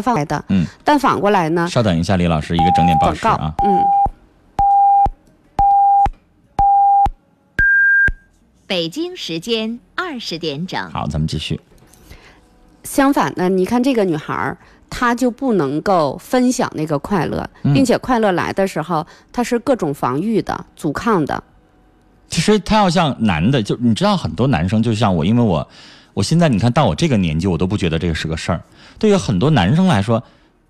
开放来的。嗯，但反过来呢，稍等一下，李老师，一个整点报告时啊。，嗯。北京时间二十点整。好，咱们继续。相反呢，你看这个女孩儿，她就不能够分享那个快乐，嗯并且快乐来的时候，她是各种防御的、阻抗的。其实他要像男的，就你知道很多男生就像我，因为我我现在你看到我这个年纪，我都不觉得这个是个事儿。对于很多男生来说，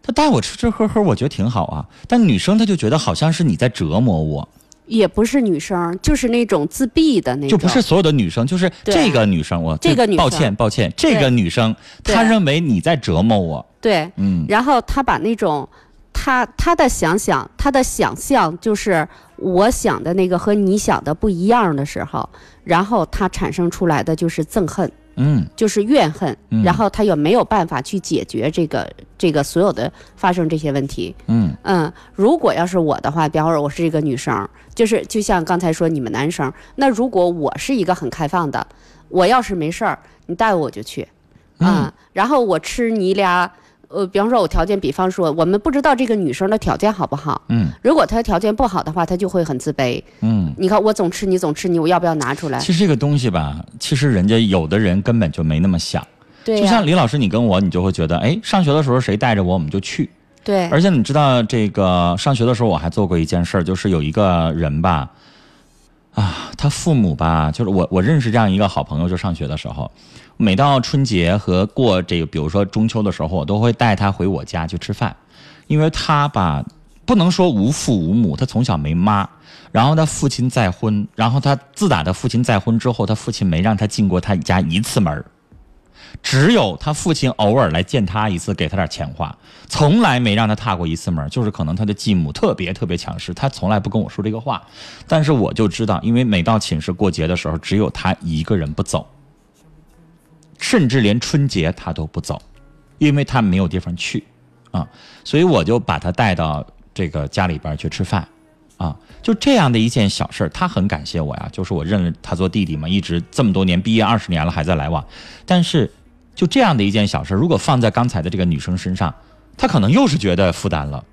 他带我吃吃喝喝，我觉得挺好啊。但女生她就觉得好像是你在折磨我，也不是女生，就是那种自闭的那种，就不是所有的女生，就是这个女生，我这个女生抱歉抱歉，这个女生她认为你在折磨我，对。嗯然后她把那种，她她的想想，她的想象就是我想的那个和你想的不一样的时候，然后她产生出来的就是憎恨。嗯。就是怨恨，嗯。然后他又没有办法去解决这个这个所有的发生这些问题。嗯。嗯，如果要是我的话，比方说我是一个女生，就是就像刚才说你们男生，那如果我是一个很开放的，我要是没事儿，你带我就去，啊、嗯然后我吃你俩，呃，比方说我条件，比方说我们不知道这个女生的条件好不好，嗯如果她条件不好的话，她就会很自卑。嗯。你看我总吃你总吃你，我要不要拿出来？其实这个东西吧，其实人家有的人根本就没那么想。对呀、就像李老师，你跟我，你就会觉得，哎，上学的时候谁带着我，我们就去。对，而且你知道，这个上学的时候我还做过一件事儿，就是有一个人吧，啊，他父母吧，就是我我认识这样一个好朋友，就上学的时候，每到春节和过这个，比如说中秋的时候，我都会带他回我家去吃饭，因为他吧，不能说无父无母，他从小没妈。然后他父亲再婚，然后他自打他父亲再婚之后，他父亲没让他进过他家一次门儿只有他父亲偶尔来见他一次，给他点钱花，从来没让他踏过一次门儿。就是可能他的继母特别特别强势，他从来不跟我说这个话。但是我就知道，因为每到寝室过节的时候，只有他一个人不走，甚至连春节他都不走，因为他没有地方去啊。所以我就把他带到这个家里边去吃饭。啊，就这样的一件小事儿，他很感谢我呀。就是我认了他做弟弟嘛，一直这么多年，毕业二十年了还在来往。但是就这样的一件小事，如果放在刚才的这个女生身上，她可能又是觉得负担了，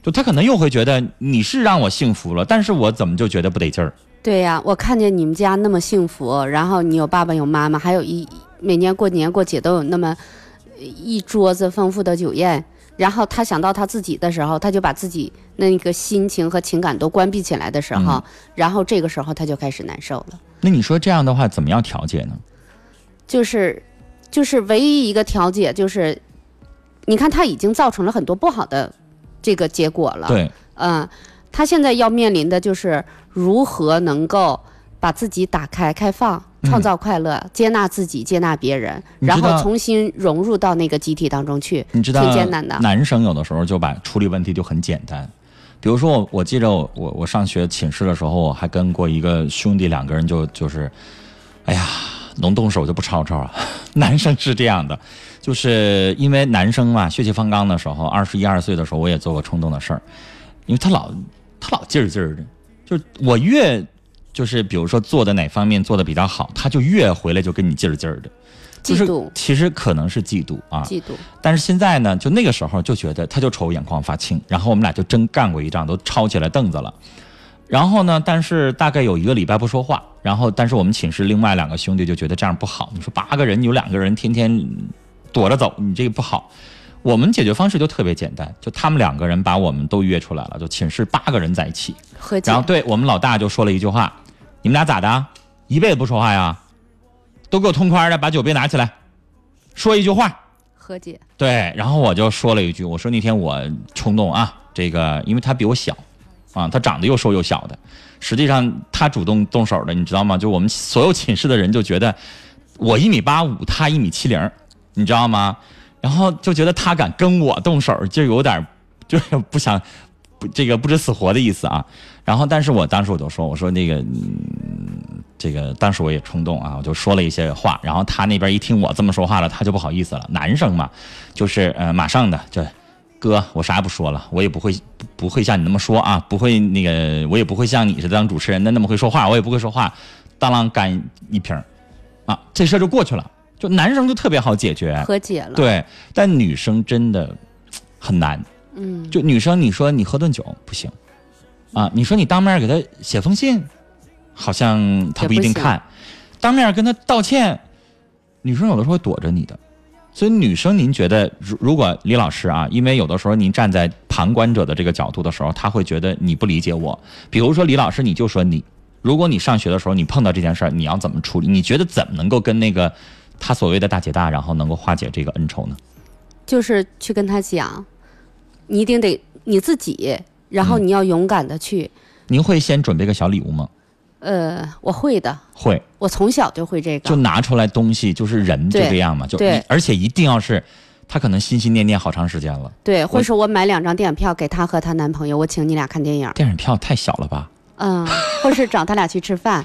就她可能又会觉得你是让我幸福了，但是我怎么就觉得不得劲儿？对呀，我看见你们家那么幸福，然后你有爸爸有妈妈，还有一每年过年过节都有那么一桌子丰富的酒宴，然后他想到他自己的时候，他就把自己那个心情和情感都关闭起来的时候，嗯然后这个时候他就开始难受了。那你说这样的话，怎么样调节呢？就是就是唯一一个调解就是，你看他已经造成了很多不好的这个结果了。对，嗯，他现在要面临的就是如何能够把自己打开、开放，创造快乐，接纳自己，接纳别人，然后重新融入到那个集体当中去，你知道，挺艰难的。男生有的时候就把处理问题就很简单，比如说我，我记着我我我上学寝室的时候，我还跟过一个兄弟，两个人就就是，哎呀，能动手就不吵吵啊。男生是这样的，就是因为男生嘛，血气方刚的时候，二十一二岁的时候，我也做过冲动的事儿，因为他老他老劲儿劲儿的，就是我越就是比如说做的哪方面做的比较好，他就越回来就跟你劲儿劲儿的。就是，其实可能是嫉妒啊，嫉妒，但是现在呢，就那个时候就觉得他就瞅我眼眶发青，然后我们俩就真干过一仗，都抄起来凳子了。然后呢，但是大概有一个礼拜不说话，然后但是我们寝室另外两个兄弟就觉得这样不好。你说八个人有两个人天天躲着走，你这个不好。我们解决方式就特别简单，就他们两个人把我们都约出来了，就寝室八个人在一起，然后对我们老大就说了一句话：“你们俩咋的啊？一辈子不说话呀？都给我痛快的，把酒杯拿起来，说一句话。”和解，对，然后我就说了一句，我说那天我冲动啊，这个因为他比我小，啊，他长得又瘦又小的，实际上他主动动手的，你知道吗？就我们所有寝室的人就觉得我一米八五，他一米七零，你知道吗？然后就觉得他敢跟我动手，就有点就是不想不这个不知死活的意思啊。然后，但是我当时我就说，我说那个。嗯这个当时我也冲动啊，我就说了一些话，然后他那边一听我这么说话了，他就不好意思了。男生嘛，就是呃，马上的这哥，我啥也不说了，我也不会不不会像你那么说啊，不会那个，我也不会像你似的当主持人的那么会说话，我也不会说话，当啷干一瓶啊，这事儿就过去了。就男生就特别好解决，和解了。，对，但女生真的很难。嗯，就女生，你说你喝顿酒不行，啊，你说你当面给他写封信，好像他不一定看，当面跟他道歉，女生有的时候会躲着你的。所以女生，您觉得如如果李老师啊，因为有的时候您站在旁观者的这个角度的时候，他会觉得你不理解我。比如说李老师，你就说你，如果你上学的时候你碰到这件事儿，你要怎么处理？你觉得怎么能够跟那个他所谓的大姐大，然后能够化解这个恩仇呢？就是去跟他讲，你一定得你自己，然后嗯你要勇敢的去。您会先准备个小礼物吗？呃，我会的，会。我从小就会这个。就拿出来东西，就是人就这样嘛，就而且一定要是他可能心心念念好长时间了。对，或者说我买两张电影票给她和她男朋友，我请你俩看电影。电影票太小了吧？嗯，或是找他俩去吃饭，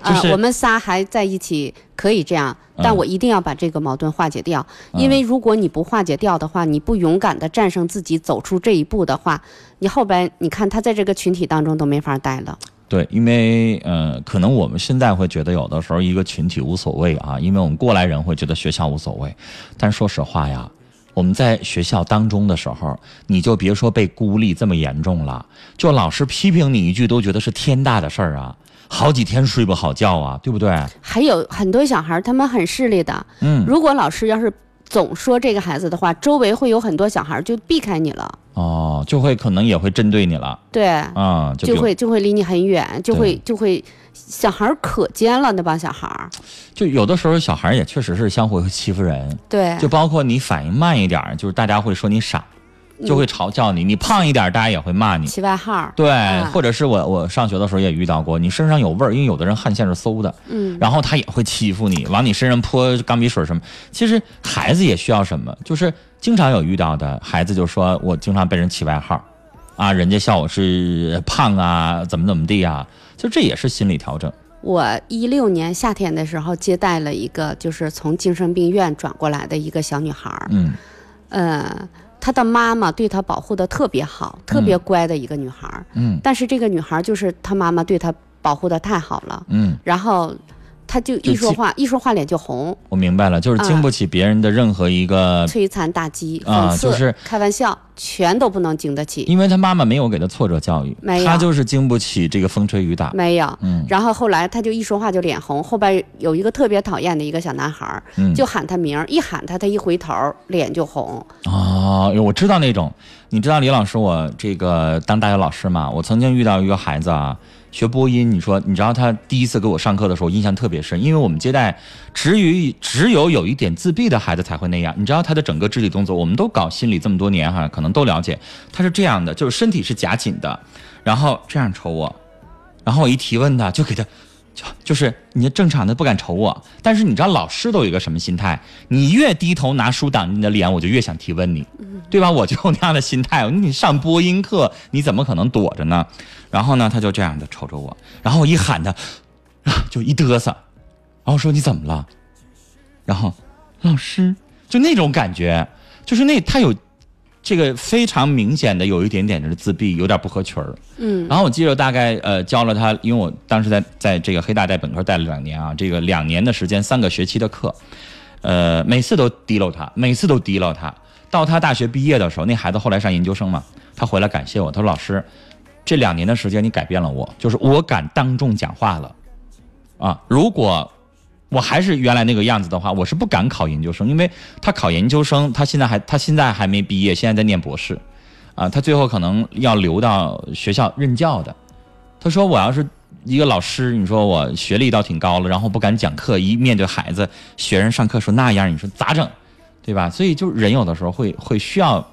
啊、就是我们仨还在一起，可以这样，但嗯我一定要把这个矛盾化解掉，因为如果你不化解掉的话，你不勇敢的战胜自己，走出这一步的话，你后边你看他在这个群体当中都没法待了。对，因为呃，可能我们现在会觉得有的时候一个群体无所谓啊，因为我们过来人会觉得学校无所谓，但说实话呀，我们在学校当中的时候，你就别说被孤立这么严重了，就老师批评你一句都觉得是天大的事儿啊，好几天睡不好觉啊，对不对？还有很多小孩儿他们很势利的，嗯，如果老师要是总说这个孩子的话，周围会有很多小孩儿就避开你了，哦，就会可能也会针对你了。对，啊、就会就会离你很远，就会就会小孩儿可尖了，那帮小孩儿，就有的时候小孩也确实是相互会欺负人，对，就包括你反应慢一点儿，就是大家会说你傻，就会嘲笑你；你胖一点，大家也会骂你。起外号，对，啊或者是我我上学的时候也遇到过，你身上有味儿，因为有的人汗腺是馊的，嗯，然后他也会欺负你，往你身上泼钢笔水什么。其实孩子也需要什么，就是经常有遇到的孩子就说我经常被人起外号，啊，人家笑我是胖啊，怎么怎么地啊，就这也是心理调整。我一六年夏天的时候接待了一个就是从精神病院转过来的一个小女孩儿，嗯呃，她的妈妈对她保护的特别好，特别乖的一个女孩儿，嗯。但是这个女孩儿就是她妈妈对她保护的太好了，嗯，然后她就一说话一说话脸就红，我明白了，就是经不起别人的任何一个摧残打击、啊就是开玩笑，全都不能经得起，因为他妈妈没有给他挫折教育，没有。他就是经不起这个风吹雨打。没有。嗯。然后后来他就一说话就脸红，后边有一个特别讨厌的一个小男孩儿，嗯，就喊他名儿，一喊他，他一回头脸就红。哦，我知道那种，你知道李老师，我这个当大学老师嘛，我曾经遇到一个孩子啊，学播音，你说你知道他第一次给我上课的时候，印象特别深，因为我们接待只有只有有一点自闭的孩子才会那样，你知道他的整个肢体动作，我们都搞心理这么多年哈，可能都了解，他是这样的，就是身体是夹紧的，然后这样瞅我，然后我一提问他，就给他。就就是你正常的不敢瞅我，但是你知道老师都有一个什么心态？你越低头拿书挡着你的脸，我就越想提问你，对吧？我就有那样的心态。你上播音课，你怎么可能躲着呢？然后呢，他就这样的瞅着我，然后我一喊他，啊，就一嘚瑟，然后说你怎么了？然后老师就那种感觉，就是那他有这个非常明显的有一点点的自闭，有点不合群儿。嗯，然后我记得大概呃教了他，因为我当时在在这个黑大带本科带了两年啊，这个两年的时间，三个学期的课，呃，每次都提溜他，每次都提溜他。到他大学毕业的时候，那孩子后来上研究生嘛，他回来感谢我，他说老师，这两年的时间你改变了我，就是我敢当众讲话了，啊，如果。我还是原来那个样子的话，我是不敢考研究生，因为他考研究生，他现在还他现在还没毕业，现在在念博士，啊，他最后可能要留到学校任教的。他说我要是一个老师，你说我学历倒挺高了，然后不敢讲课，一面对孩子学生上课说那样，你说咋整，对吧？所以就人有的时候会会需要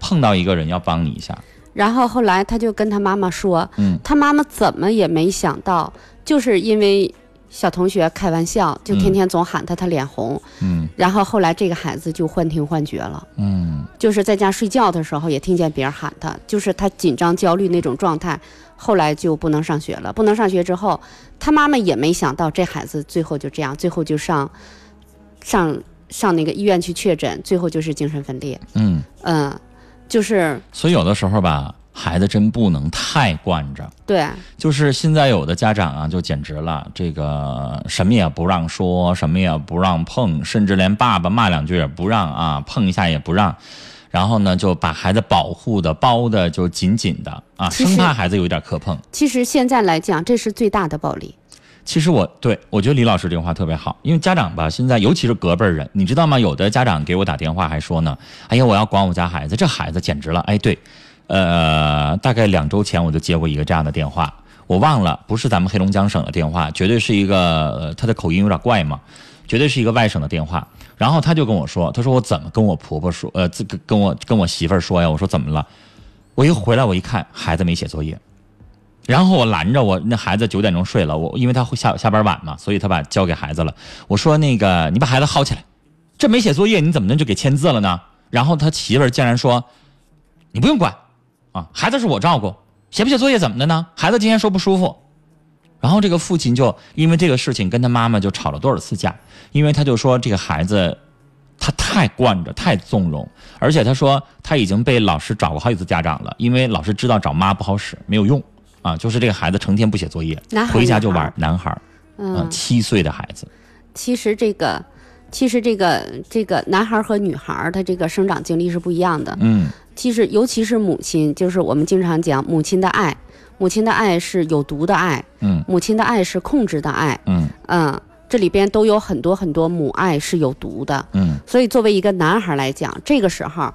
碰到一个人要帮你一下，然后后来他就跟他妈妈说，嗯他妈妈怎么也没想到，就是因为小同学开玩笑，就天天总喊他，他脸红。嗯然后后来这个孩子就幻听幻觉了，嗯就是在家睡觉的时候也听见别人喊他，就是他紧张焦虑那种状态。后来就不能上学了，不能上学之后，他妈妈也没想到这孩子最后就这样，最后就上上上那个医院去确诊，最后就是精神分裂。嗯，嗯，就是所以有的时候吧，孩子真不能太惯着。对，就是现在有的家长啊，就简直了，这个什么也不让说，什么也不让碰，甚至连爸爸骂两句也不让啊，碰一下也不让。然后呢，就把孩子保护的包的就紧紧的啊，生怕孩子有一点磕碰。其实现在来讲，这是最大的暴力。其实我对我觉得李老师这个话特别好，因为家长吧，现在尤其是隔辈儿人，你知道吗？有的家长给我打电话还说呢，哎呀，我要管我家孩子，这孩子简直了。哎，对，呃，大概两周前我就接过一个这样的电话，我忘了，不是咱们黑龙江省的电话，绝对是一个，他的口音有点怪嘛，绝对是一个外省的电话。然后他就跟我说，他说我怎么跟我婆婆说，呃，这个跟我跟我媳妇儿说呀？我说怎么了？我一回来我一看，孩子没写作业。然后我拦着我那孩子九点钟睡了，我因为他会下下班晚嘛，所以他把交给孩子了。我说那个你把孩子薅起来，这没写作业你怎么能就给签字了呢？然后他媳妇儿竟然说，你不用管，啊，孩子是我照顾，写不写作业怎么的呢？孩子今天说不舒服，然后这个父亲就因为这个事情跟他妈妈就吵了多少次架，因为他就说这个孩子他太惯着，太纵容，而且他说他已经被老师找过好几次家长了，因为老师知道找妈不好使，没有用啊，就是这个孩子成天不写作业回家就玩，男孩，嗯，嗯，七岁的孩子，其实这个，其实这个这个男孩儿和女孩儿他这个生长经历是不一样的。嗯其实尤其是母亲，就是我们经常讲母亲的爱，母亲的爱是有毒的爱，嗯母亲的爱是控制的爱，嗯嗯，这里边都有很多很多母爱是有毒的。嗯所以作为一个男孩来讲，这个时候。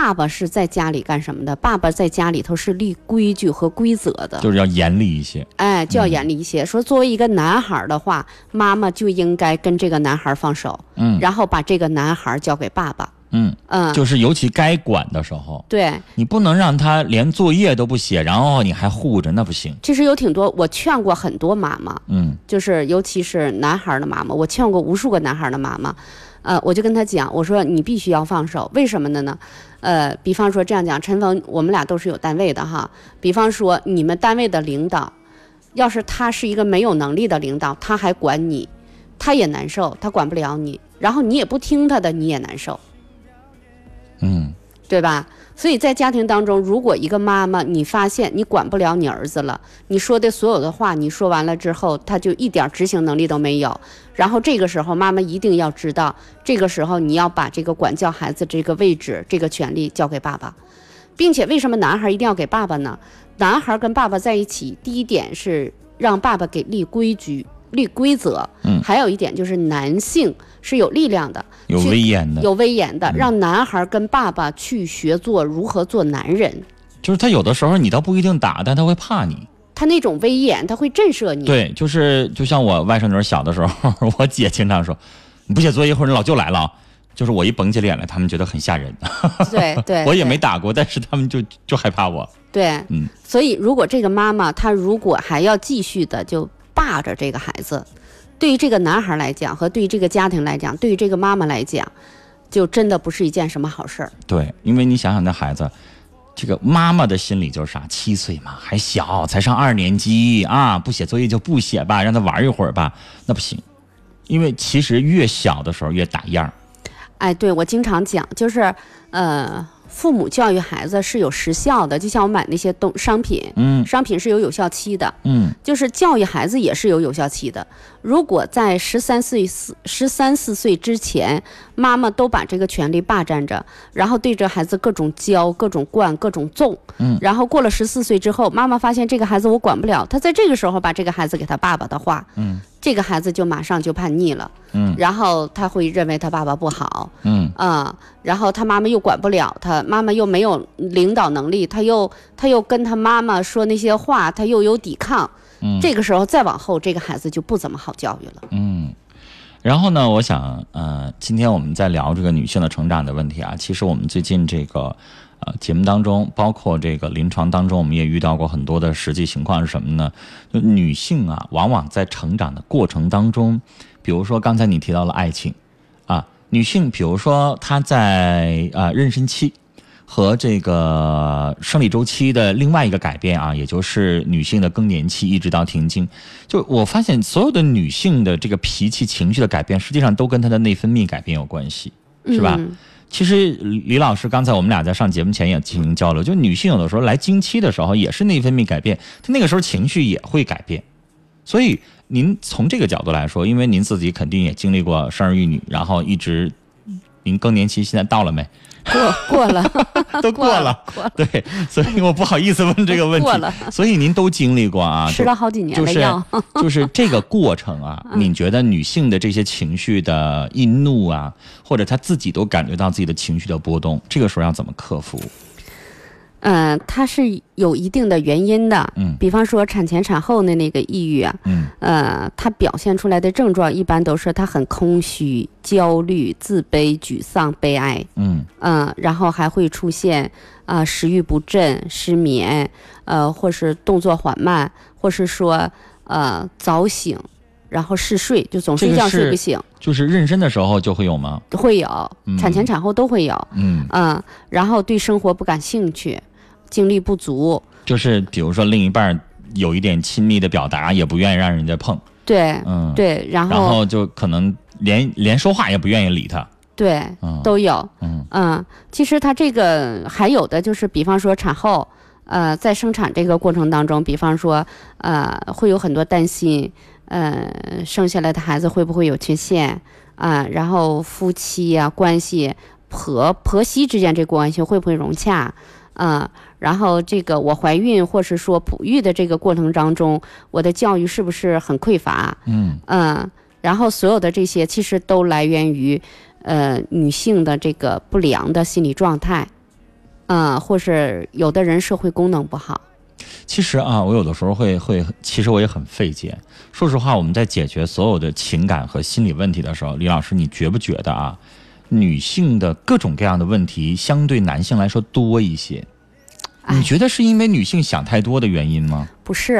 爸爸是在家里干什么的？爸爸在家里头是立规矩和规则的，就是要严厉一些，哎，就要严厉一些。说作为一个男孩的话，妈妈就应该跟这个男孩放手，嗯。然后把这个男孩交给爸爸。嗯，嗯，就是尤其该管的时候，对，你不能让他连作业都不写，然后你还护着，那不行。其实有挺多，我劝过很多妈妈，嗯。就是尤其是男孩的妈妈，我劝过无数个男孩的妈妈，呃，我就跟他讲，我说你必须要放手，为什么的呢？呃，比方说这样讲，陈峰，我们俩都是有单位的哈，比方说你们单位的领导，要是他是一个没有能力的领导，他还管你，他也难受，他管不了你，然后你也不听他的，你也难受。嗯对吧？所以在家庭当中，如果一个妈妈你发现你管不了你儿子了，你说的所有的话，你说完了之后，他就一点执行能力都没有。然后这个时候，妈妈一定要知道，这个时候你要把这个管教孩子这个位置、这个权利交给爸爸，并且为什么男孩一定要给爸爸呢？男孩跟爸爸在一起，第一点是让爸爸给立规矩、立规则，嗯还有一点就是男性是有力量的，有威严的，有威严的，让男孩跟爸爸去学做如何做男人。就是他有的时候你倒不一定打，但他会怕你。他那种威严，他会震慑你。对，就是就像我外甥女儿小的时候，我姐经常说：“你不写作业，一会儿你老舅来了啊。”就是我一绷起脸来，他们觉得很吓人。对对，我也没打过，但是他们就就害怕我。对，嗯所以如果这个妈妈她如果还要继续的就霸着这个孩子，对于这个男孩来讲和对于这个家庭来讲，对于这个妈妈来讲，就真的不是一件什么好事儿。对，因为你想想那孩子，这个妈妈的心理就是啥？七岁嘛，还小，才上二年级啊，不写作业就不写吧，让他玩一会儿吧，那不行。因为其实越小的时候越打样儿。哎，对我经常讲，就是呃，父母教育孩子是有时效的，就像我买那些东商品，嗯商品是有有效期的。嗯就是教育孩子也是有有效期的。如果在十三岁四十三四岁之前，妈妈都把这个权利霸占着，然后对着孩子各种教、各种惯、各种纵，嗯，然后过了十四岁之后，妈妈发现这个孩子我管不了，他在这个时候把这个孩子给他爸爸的话，嗯，这个孩子就马上就叛逆了，嗯然后他会认为他爸爸不好，嗯啊、然后他妈妈又管不了他，妈妈又没有领导能力，他又他又跟他妈妈说那些话，他又有抵抗，嗯这个时候再往后，这个孩子就不怎么好教育了。嗯。然后呢，我想，呃，今天我们在聊这个女性的成长的问题啊。其实我们最近这个，节目当中，包括这个临床当中，我们也遇到过很多的实际情况是什么呢？就女性啊，往往在成长的过程当中，比如说刚才你提到了爱情，啊，女性比如说她在啊、妊娠期和这个生理周期的另外一个改变啊，也就是女性的更年期一直到停经，就我发现所有的女性的这个脾气情绪的改变，实际上都跟她的内分泌改变有关系，是吧？其实李老师刚才我们俩在上节目前也进行交流，就女性有的时候来经期的时候也是内分泌改变，她那个时候情绪也会改变。所以您从这个角度来说，因为您自己肯定也经历过生儿育女，然后一直您更年期现在到了没？过过了，都过了，过了，对，所以我不好意思问这个问题过了。所以您都经历过啊，吃了好几年就是的药。就是这个过程啊，你觉得女性的这些情绪的易怒啊，或者她自己都感觉到自己的情绪的波动，这个时候要怎么克服？嗯，它是有一定的原因的。嗯比方说产前产后的那个抑郁啊，嗯呃，它表现出来的症状一般都是它很空虚、焦虑、自卑、沮丧、悲哀。嗯嗯，然后还会出现啊、食欲不振、失眠，呃，或是动作缓慢，或是说呃早醒，然后嗜睡，就总睡觉睡不醒，就是妊娠的时候就会有吗？会有，产前产后都会有。嗯，嗯，然后对生活不感兴趣，精力不足，就是比如说另一半有一点亲密的表达，也不愿意让人家碰，对、嗯，，对，然后然后就可能连连说话也不愿意理他，对嗯，都有。嗯嗯，其实他这个还有的就是，比方说产后，呃，在生产这个过程当中，比方说，呃，会有很多担心，呃，生下来的孩子会不会有缺陷啊、然后夫妻呀、关系，婆婆媳之间这关系会不会融洽？啊、然后这个我怀孕或是说哺育的这个过程当中，我的教育是不是很匮乏？嗯嗯，然后所有的这些其实都来源于，呃，女性的这个不良的心理状态，嗯，或是有的人社会功能不好，其实啊，我有的时候会会，其实我也很费解。说实话，我们在解决所有的情感和心理问题的时候，李老师，你觉不觉得啊，女性的各种各样的问题相对男性来说多一些？你哎，觉得是因为女性想太多的原因吗？不是，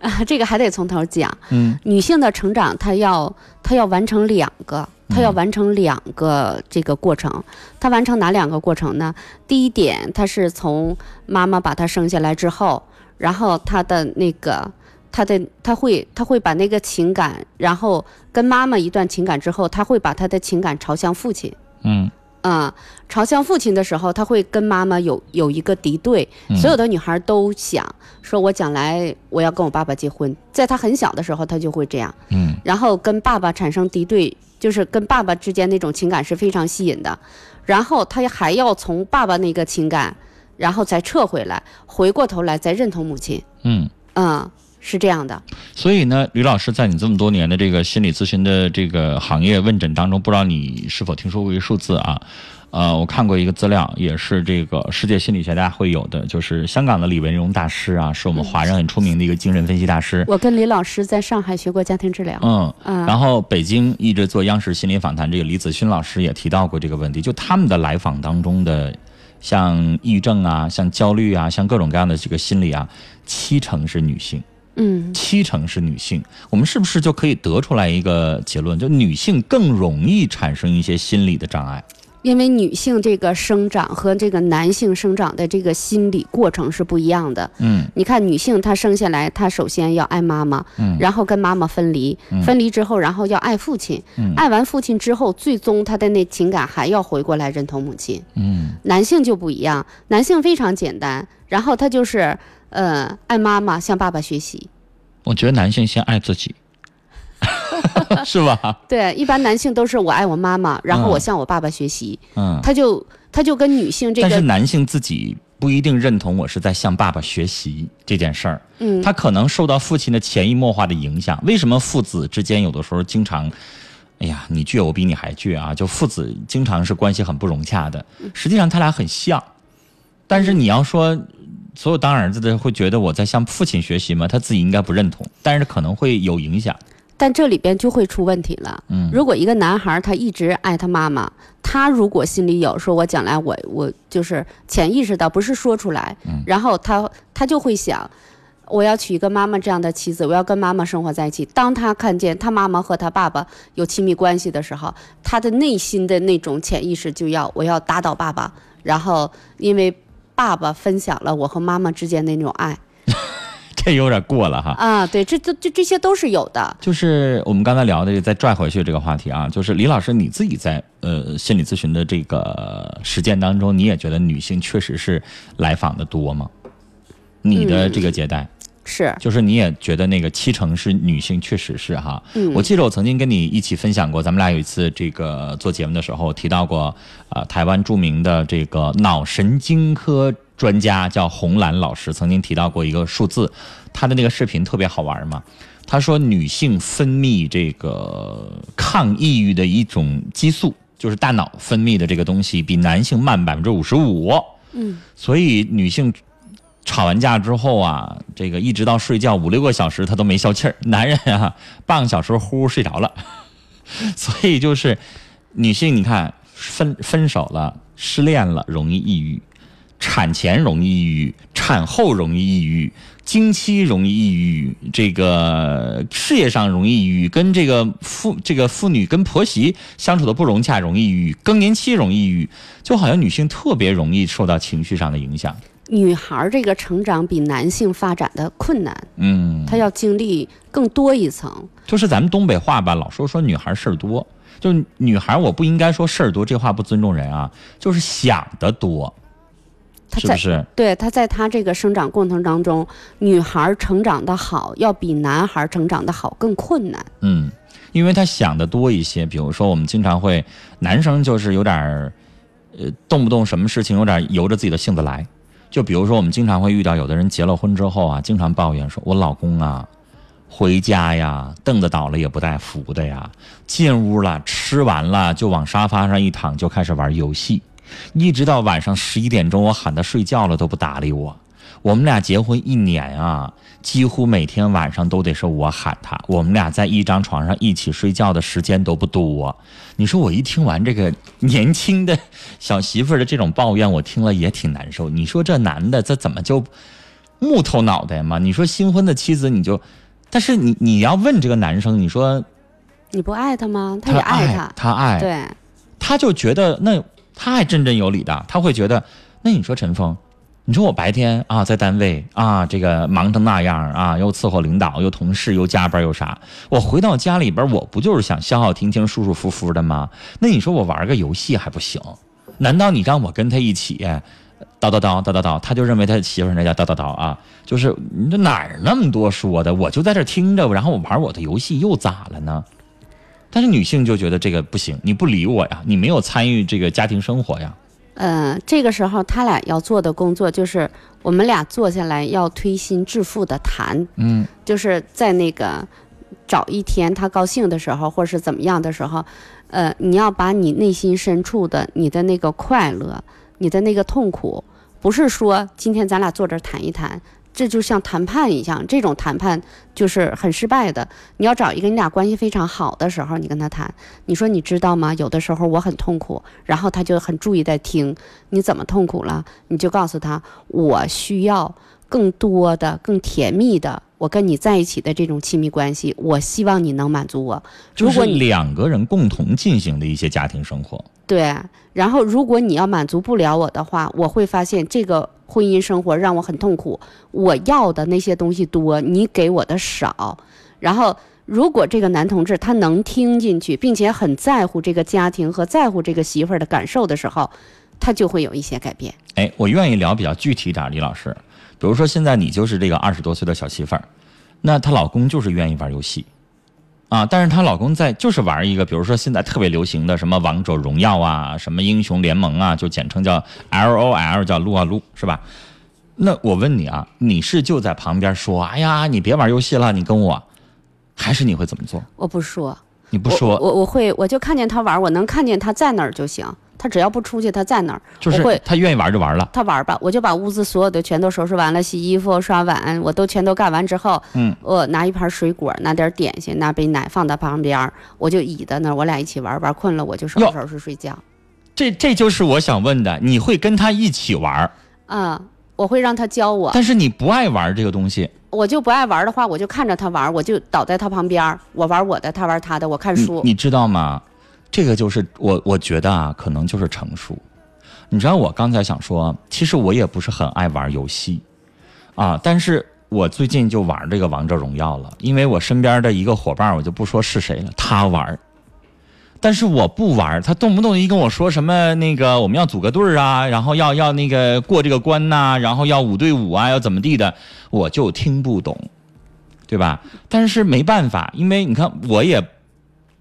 啊，这个还得从头讲。嗯女性的成长，她要她要完成两个，她要完成两个这个过程。她完成哪两个过程呢？第一点，她是从妈妈把她生下来之后，然后她的那个。她的她会她会把那个情感，然后跟妈妈一段情感之后，她会把她的情感朝向父亲。嗯嗯，朝向父亲的时候，他会跟妈妈有有一个敌对。嗯所有的女孩都想说，我将来我要跟我爸爸结婚。在她很小的时候，她就会这样。嗯然后跟爸爸产生敌对，就是跟爸爸之间那种情感是非常吸引的。然后他还要从爸爸那个情感，然后再撤回来，回过头来再认同母亲。嗯。嗯，是这样的。所以呢，吕老师在你这么多年的这个心理咨询的这个行业问诊当中，不知道你是否听说过一个数字啊？呃，我看过一个资料，也是这个世界心理学大会有的，就是香港的李文荣大师啊，是我们华人很出名的一个精神分析大师。我跟李老师在上海学过家庭治疗。嗯，嗯然后北京一直做央视心理访谈，这个李子勋老师也提到过这个问题，就他们的来访当中的，像抑郁症啊，像焦虑啊，像各种各样的这个心理啊，七成是女性。嗯，七成是女性，我们是不是就可以得出来一个结论，就女性更容易产生一些心理的障碍？因为女性这个生长和这个男性生长的这个心理过程是不一样的。嗯。你看，女性她生下来，她首先要爱妈妈，嗯。然后跟妈妈分离，分离之后，然后要爱父亲，嗯。爱完父亲之后，最终她的那情感还要回过来认同母亲。嗯。男性就不一样，男性非常简单，然后他就是呃爱妈妈，向爸爸学习。我觉得男性先爱自己，是吧？对，一般男性都是我爱我妈妈，然后嗯我向我爸爸学习，嗯，他就他就跟女性这但是男性自己不一定认同我是在向爸爸学习这件事儿，嗯他可能受到父亲的潜移默化的影响。为什么父子之间有的时候经常？哎呀，你倔我比你还倔啊！就父子经常是关系很不融洽的。嗯实际上他俩很像，但是你要说所有当儿子的会觉得我在向父亲学习吗？他自己应该不认同，但是可能会有影响。但这里边就会出问题了。嗯如果一个男孩他一直爱他妈妈，他如果心里有说，我将来我我就是潜意识到不是说出来，嗯然后他他就会想，我要娶一个妈妈这样的妻子，我要跟妈妈生活在一起。当他看见他妈妈和他爸爸有亲密关系的时候，他的内心的那种潜意识就要我要打倒爸爸，然后因为爸爸分享了我和妈妈之间的那种爱。这有点过了哈。啊，对，这这这这些都是有的。就是我们刚才聊的，再拽回去这个话题啊，就是李老师你自己在呃心理咨询的这个实践当中，你也觉得女性确实是来访的多吗？你的这个接待，是，就是你也觉得那个七成是女性，确实是哈。嗯我记得我曾经跟你一起分享过，咱们俩有一次这个做节目的时候提到过，呃，台湾著名的这个脑神经科专家叫洪兰老师，曾经提到过一个数字，他的那个视频特别好玩嘛。他说，女性分泌这个抗抑郁的一种激素，就是大脑分泌的这个东西，比男性慢百分之五十五。嗯，所以女性吵完架之后啊，这个一直到睡觉五六个小时，他都没消气儿。男人啊，半个小时呼呼睡着了。所以就是女性，你看分分手了、失恋了，容易抑郁；产前容易抑郁，产后容易抑郁，经期容易抑郁，这个事业上容易抑郁，跟这个妇这个妇女跟婆媳相处的不融洽，容易抑郁，更年期容易抑郁，就好像女性特别容易受到情绪上的影响。女孩儿这个成长比男性发展的困难，嗯，她要经历更多一层。就是咱们东北话吧，老说说女孩事儿多，就女孩我不应该说事儿多，这话不尊重人啊，就是想得多，她在是不是？对她在她这个生长过程当中，女孩儿成长的好，要比男孩儿成长的好更困难。嗯，因为他想的多一些。比如说，我们经常会，男生就是有点儿，呃，动不动什么事情有点由着自己的性子来。就比如说，我们经常会遇到有的人结了婚之后啊，经常抱怨说：“我老公啊，回家呀，凳子倒了也不带扶的呀，进屋了吃完了就往沙发上一躺就开始玩游戏，一直到晚上十一点钟，我喊他睡觉了都不搭理我。我们俩结婚一年啊，几乎每天晚上都得是我喊他。我们俩在一张床上一起睡觉的时间都不多。你说我一听完这个年轻的小媳妇儿的这种抱怨，我听了也挺难受。你说这男的这怎么就木头脑袋嘛？你说新婚的妻子你就，但是你你要问这个男生，你说你不爱他吗？他他也爱他。他爱，对，他就觉得那他还振振有理的，他会觉得，那你说陈峰，你说我白天啊在单位啊这个忙成那样啊，又伺候领导，又同事，又加班又啥，我回到家里边，我不就是想消耗停停、舒舒服服的吗？那你说我玩个游戏还不行？难道你让我跟他一起叨叨叨叨叨叨，他就认为他媳妇儿那叫叨叨叨啊？就是你这哪儿那么多说的？我就在这听着，然后我玩我的游戏又咋了呢？但是女性就觉得这个不行，你不理我呀，你没有参与这个家庭生活呀。呃，这个时候他俩要做的工作就是，我们俩坐下来要推心置腹的谈，嗯就是在那个找一天他高兴的时候，或者是怎么样的时候，呃，你要把你内心深处的你的那个快乐、你的那个痛苦，不是说今天咱俩坐这儿谈一谈。这就像谈判一样，这种谈判就是很失败的。你要找一个你俩关系非常好的时候，你跟他谈，你说你知道吗？有的时候我很痛苦，然后他就很注意在听，你怎么痛苦了？你就告诉他，我需要更多的、更甜蜜的，我跟你在一起的这种亲密关系，我希望你能满足我。就是如果你两个人共同进行的一些家庭生活。对，然后如果你要满足不了我的话，我会发现这个婚姻生活让我很痛苦。我要的那些东西多，你给我的少。然后，如果这个男同志他能听进去，并且很在乎这个家庭和在乎这个媳妇儿的感受的时候，他就会有一些改变。哎，我愿意聊比较具体一点，李老师，比如说现在你就是这个二十多岁的小媳妇儿，那她老公就是愿意玩游戏，啊，但是她老公在就是玩一个，比如说现在特别流行的什么王者荣耀啊，什么英雄联盟啊，就简称叫 L O L，叫撸啊撸，是吧？那我问你啊，你是就在旁边说，哎呀，你别玩游戏了，你跟我，还是你会怎么做？我不说，你不说，我我我会，我就看见他玩，我能看见他在哪儿就行。他只要不出去，他在那儿，就是会他愿意玩就玩了。他玩吧，我就把屋子所有的全都收拾完了，洗衣服、刷碗，我都全都干完之后，嗯，我拿一盘水果，拿点点心，拿杯奶放在旁边，我就倚在那儿，我俩一起玩，玩困了我就收拾收拾睡觉。这这就是我想问的，你会跟他一起玩，啊、我会让他教我，但是你不爱玩这个东西，我就不爱玩的话，我就看着他玩，我就倒在他旁边，我玩我的，他玩他的，我看书。你你知道吗？这个就是我我觉得啊，可能就是成熟。你知道我刚才想说，其实我也不是很爱玩游戏，啊，但是我最近就玩这个王者荣耀了，因为我身边的一个伙伴，我就不说是谁了，他玩，但是我不玩，他动不动一跟我说什么那个我们要组个队儿啊，然后要要那个过这个关呐、然后要五对五啊，要怎么地的，我就听不懂，对吧？但是没办法，因为你看我也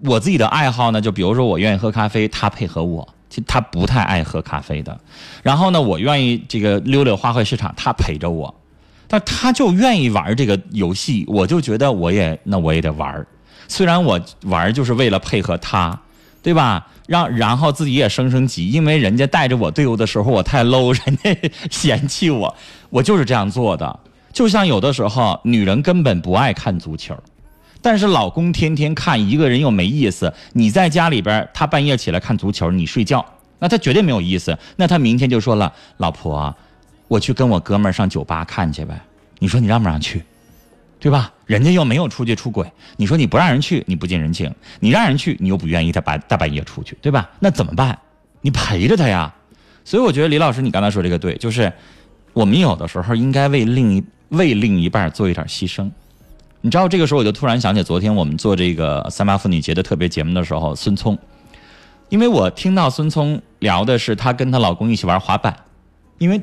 我自己的爱好呢，就比如说我愿意喝咖啡，他配合我。其实他不太爱喝咖啡的，然后呢，我愿意这个溜溜花卉市场，他陪着我，但他就愿意玩这个游戏，我就觉得我也那我也得玩虽然我玩就是为了配合他，对吧？让然后自己也升升级，因为人家带着我队伍的时候我太 low，人家嫌弃我，我就是这样做的。就像有的时候女人根本不爱看足球。但是老公天天看一个人又没意思，你在家里边，他半夜起来看足球，你睡觉，那他绝对没有意思。那他明天就说了，老婆，我去跟我哥们上酒吧看去呗。你说你让不让去？对吧？人家又没有出去出轨，你说你不让人去，你不近人情；你让人去，你又不愿意他半大半夜出去，对吧？那怎么办？你陪着他呀。所以我觉得李老师，你刚才说这个对，就是我们有的时候应该为另一为另一半做一点牺牲。你知道这个时候我就突然想起昨天我们做这个三八妇女节的特别节目的时候，孙聪，因为我听到孙聪聊的是她跟她老公一起玩滑板，因为